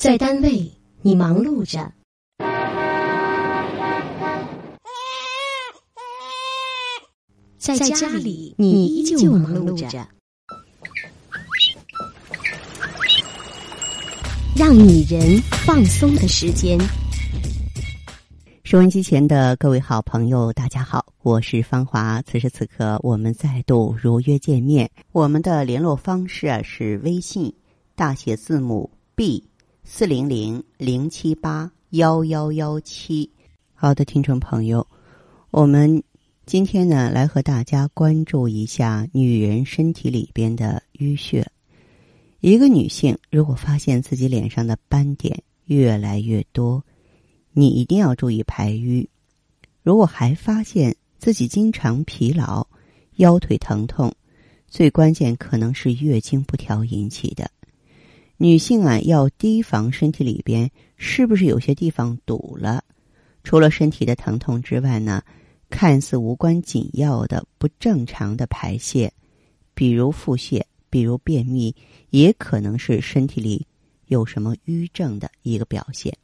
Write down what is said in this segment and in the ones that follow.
在单位，你忙碌着；在家里，你依旧忙碌着。让女人放松的时间。收音机前的各位好朋友，大家好，我是芳华。此时此刻，我们再度如约见面。我们的联络方式啊是微信大写字母 B。四零零零七八幺幺幺七，好的，听众朋友，我们今天呢来和大家关注一下女人身体里边的淤血。一个女性如果发现自己脸上的斑点越来越多，你一定要注意排瘀。如果还发现自己经常疲劳、腰腿疼痛，最关键可能是月经不调引起的。女性啊，要提防身体里边是不是有些地方堵了。除了身体的疼痛之外呢，看似无关紧要的不正常的排泄，比如腹泻，比如便秘，也可能是身体里有什么瘀症的一个表现。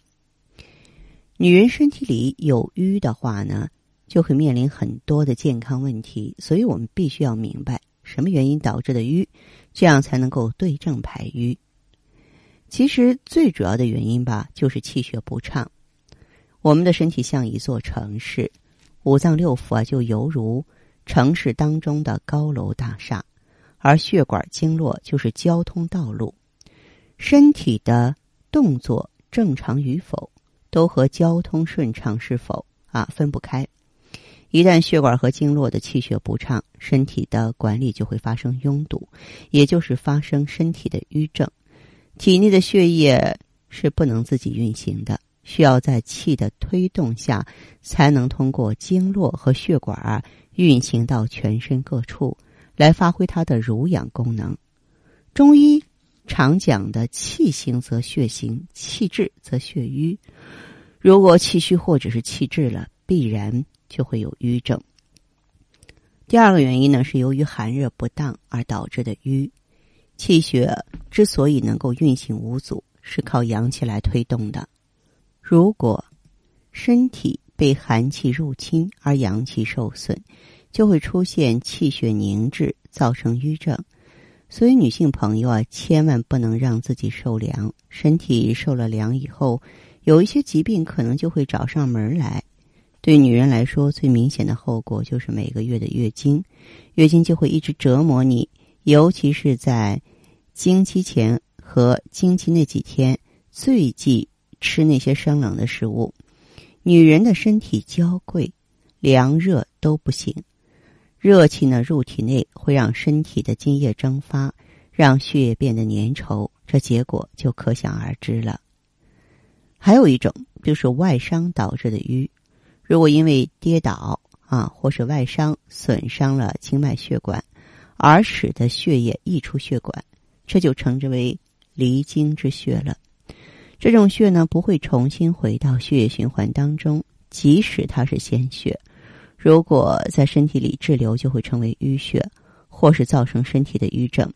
女人身体里有瘀的话呢，就会面临很多的健康问题，所以我们必须要明白什么原因导致的瘀，这样才能够对症排瘀。其实最主要的原因吧，就是气血不畅。我们的身体像一座城市，五脏六腑啊，就犹如城市当中的高楼大厦，而血管经络就是交通道路。身体的动作正常与否，都和交通顺畅是否啊分不开。一旦血管和经络的气血不畅，身体的管理就会发生拥堵，也就是发生身体的瘀症。体内的血液是不能自己运行的，需要在气的推动下，才能通过经络和血管运行到全身各处，来发挥它的濡养功能。中医常讲的气行则血行，气滞则血瘀。如果气虚或者是气滞了，必然就会有瘀症。第二个原因呢，是由于寒热不当而导致的瘀。气血之所以能够运行无阻，是靠阳气来推动的。如果身体被寒气入侵而阳气受损，就会出现气血凝滞，造成瘀症。所以，女性朋友啊，千万不能让自己受凉。身体受了凉以后，有一些疾病可能就会找上门来。对女人来说，最明显的后果就是每个月的月经，月经就会一直折磨你。尤其是在经期前和经期那几天，最忌吃那些生冷的食物。女人的身体娇贵，凉热都不行。热气呢入体内，会让身体的津液蒸发，让血液变得粘稠，这结果就可想而知了。还有一种就是外伤导致的瘀，如果因为跌倒啊，或是外伤损伤了经脉血管。而使得血液溢出血管，这就称之为离经之血了。这种血呢，不会重新回到血液循环当中，即使它是鲜血，如果在身体里滞留，就会成为淤血，或是造成身体的瘀症。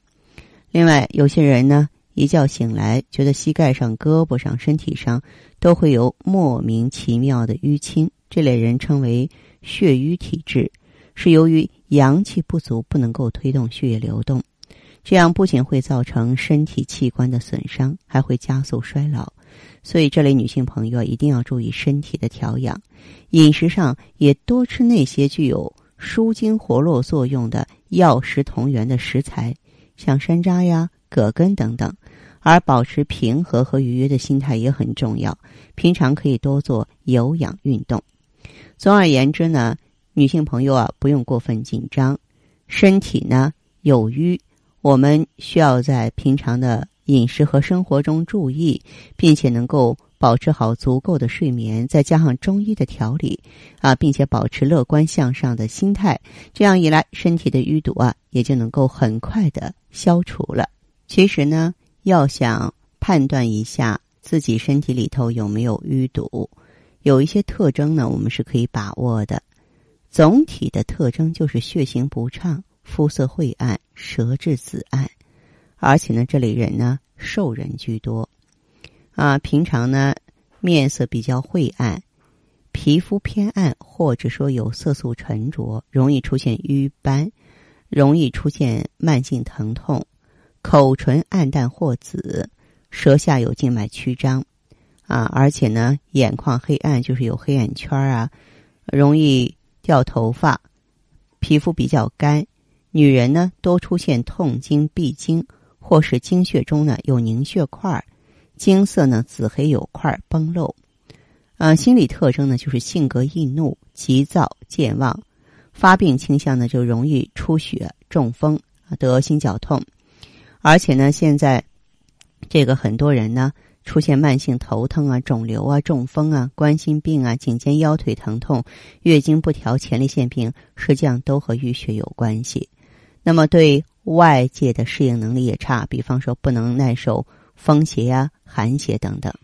另外，有些人呢，一觉醒来，觉得膝盖上、胳膊上、身体上都会有莫名其妙的淤青，这类人称为血瘀体质。是由于阳气不足，不能够推动血液流动，这样不仅会造成身体器官的损伤，还会加速衰老。所以，这类女性朋友一定要注意身体的调养，饮食上也多吃那些具有舒筋活络作用的药食同源的食材，像山楂呀、葛根等等。而保持平和和愉悦的心态也很重要，平常可以多做有氧运动。总而言之呢。女性朋友啊，不用过分紧张。身体呢有瘀，我们需要在平常的饮食和生活中注意，并且能够保持好足够的睡眠，再加上中医的调理啊，并且保持乐观向上的心态，这样一来，身体的淤堵啊也就能够很快的消除了。其实呢，要想判断一下自己身体里头有没有淤堵，有一些特征呢，我们是可以把握的。总体的特征就是血行不畅、肤色晦暗、舌质紫暗，而且呢，这类人呢瘦人居多。啊，平常呢面色比较晦暗，皮肤偏暗，或者说有色素沉着，容易出现瘀斑，容易出现慢性疼痛，口唇暗淡或紫，舌下有静脉曲张，啊，而且呢眼眶黑暗，就是有黑眼圈啊，容易掉头发，皮肤比较干。女人呢，多出现痛经、闭经，或是经血中呢有凝血块，经色呢紫黑有块崩漏。呃，心理特征呢就是性格易怒、急躁、健忘，发病倾向呢就容易出血、中风、得心绞痛。而且呢，现在这个很多人呢出现慢性头疼啊、肿瘤啊、中风啊、冠心病啊、颈肩腰腿疼痛、月经不调、前列腺病，实际上都和淤血有关系。那么对外界的适应能力也差，比方说不能耐受风邪呀、寒邪等等。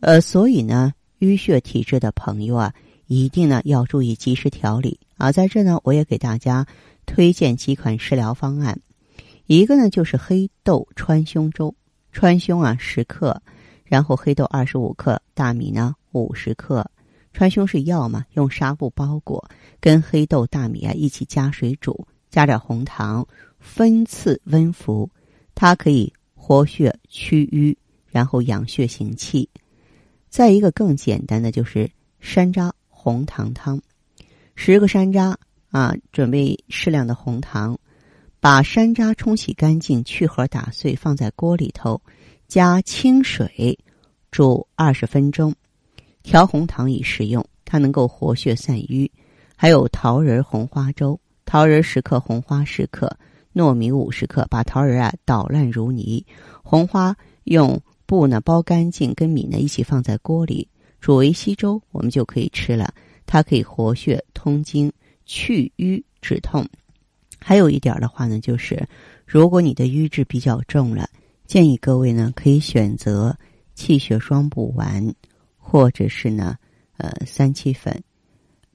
呃，所以呢，淤血体质的朋友啊，一定呢要注意及时调理啊。在这呢，我也给大家推荐几款食疗方案。一个呢就是黑豆川芎粥，川芎啊十克，然后黑豆二十五克，大米呢五十克。川芎是药嘛，用纱布包裹，跟黑豆、大米啊一起加水煮。加点红糖，分次温服，它可以活血祛瘀，然后养血行气。再一个更简单的就是山楂红糖汤，十个山楂啊，准备适量的红糖，把山楂冲洗干净，去核打碎，放在锅里头，加清水煮二十分钟，调红糖以食用，它能够活血散瘀。还有桃仁红花粥。桃仁十克，红花十克，糯米五十克。把桃仁啊捣烂如泥，红花用布呢包干净，跟米呢一起放在锅里煮为稀粥，我们就可以吃了。它可以活血通经、去瘀止痛。还有一点的话呢，就是如果你的瘀滞比较重了，建议各位呢可以选择气血双补丸，或者是呢呃三七粉。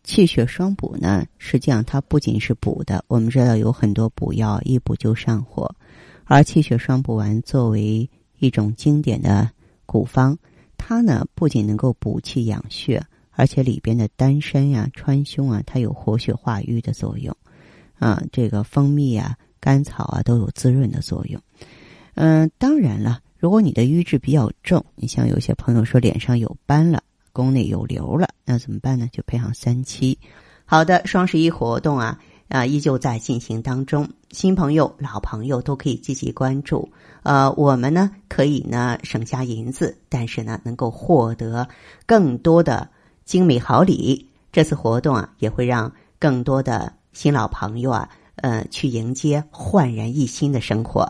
气血双补呢，实际上它不仅是补的。我们知道有很多补药一补就上火，而气血双补丸作为一种经典的古方，它呢不仅能够补气养血，而且里边的丹参呀、川芎啊，它有活血化瘀的作用。啊，这个蜂蜜啊、甘草啊都有滋润的作用。嗯，当然了，如果你的瘀滞比较重，你像有些朋友说脸上有斑了。宫内有瘤了，那怎么办呢？就配上三七。好的，双十一活动啊啊，依旧在进行当中。新朋友、老朋友都可以积极关注。呃，我们呢可以呢省下银子，但是呢能够获得更多的精美好礼。这次活动啊，也会让更多的新老朋友啊，呃，去迎接焕然一新的生活。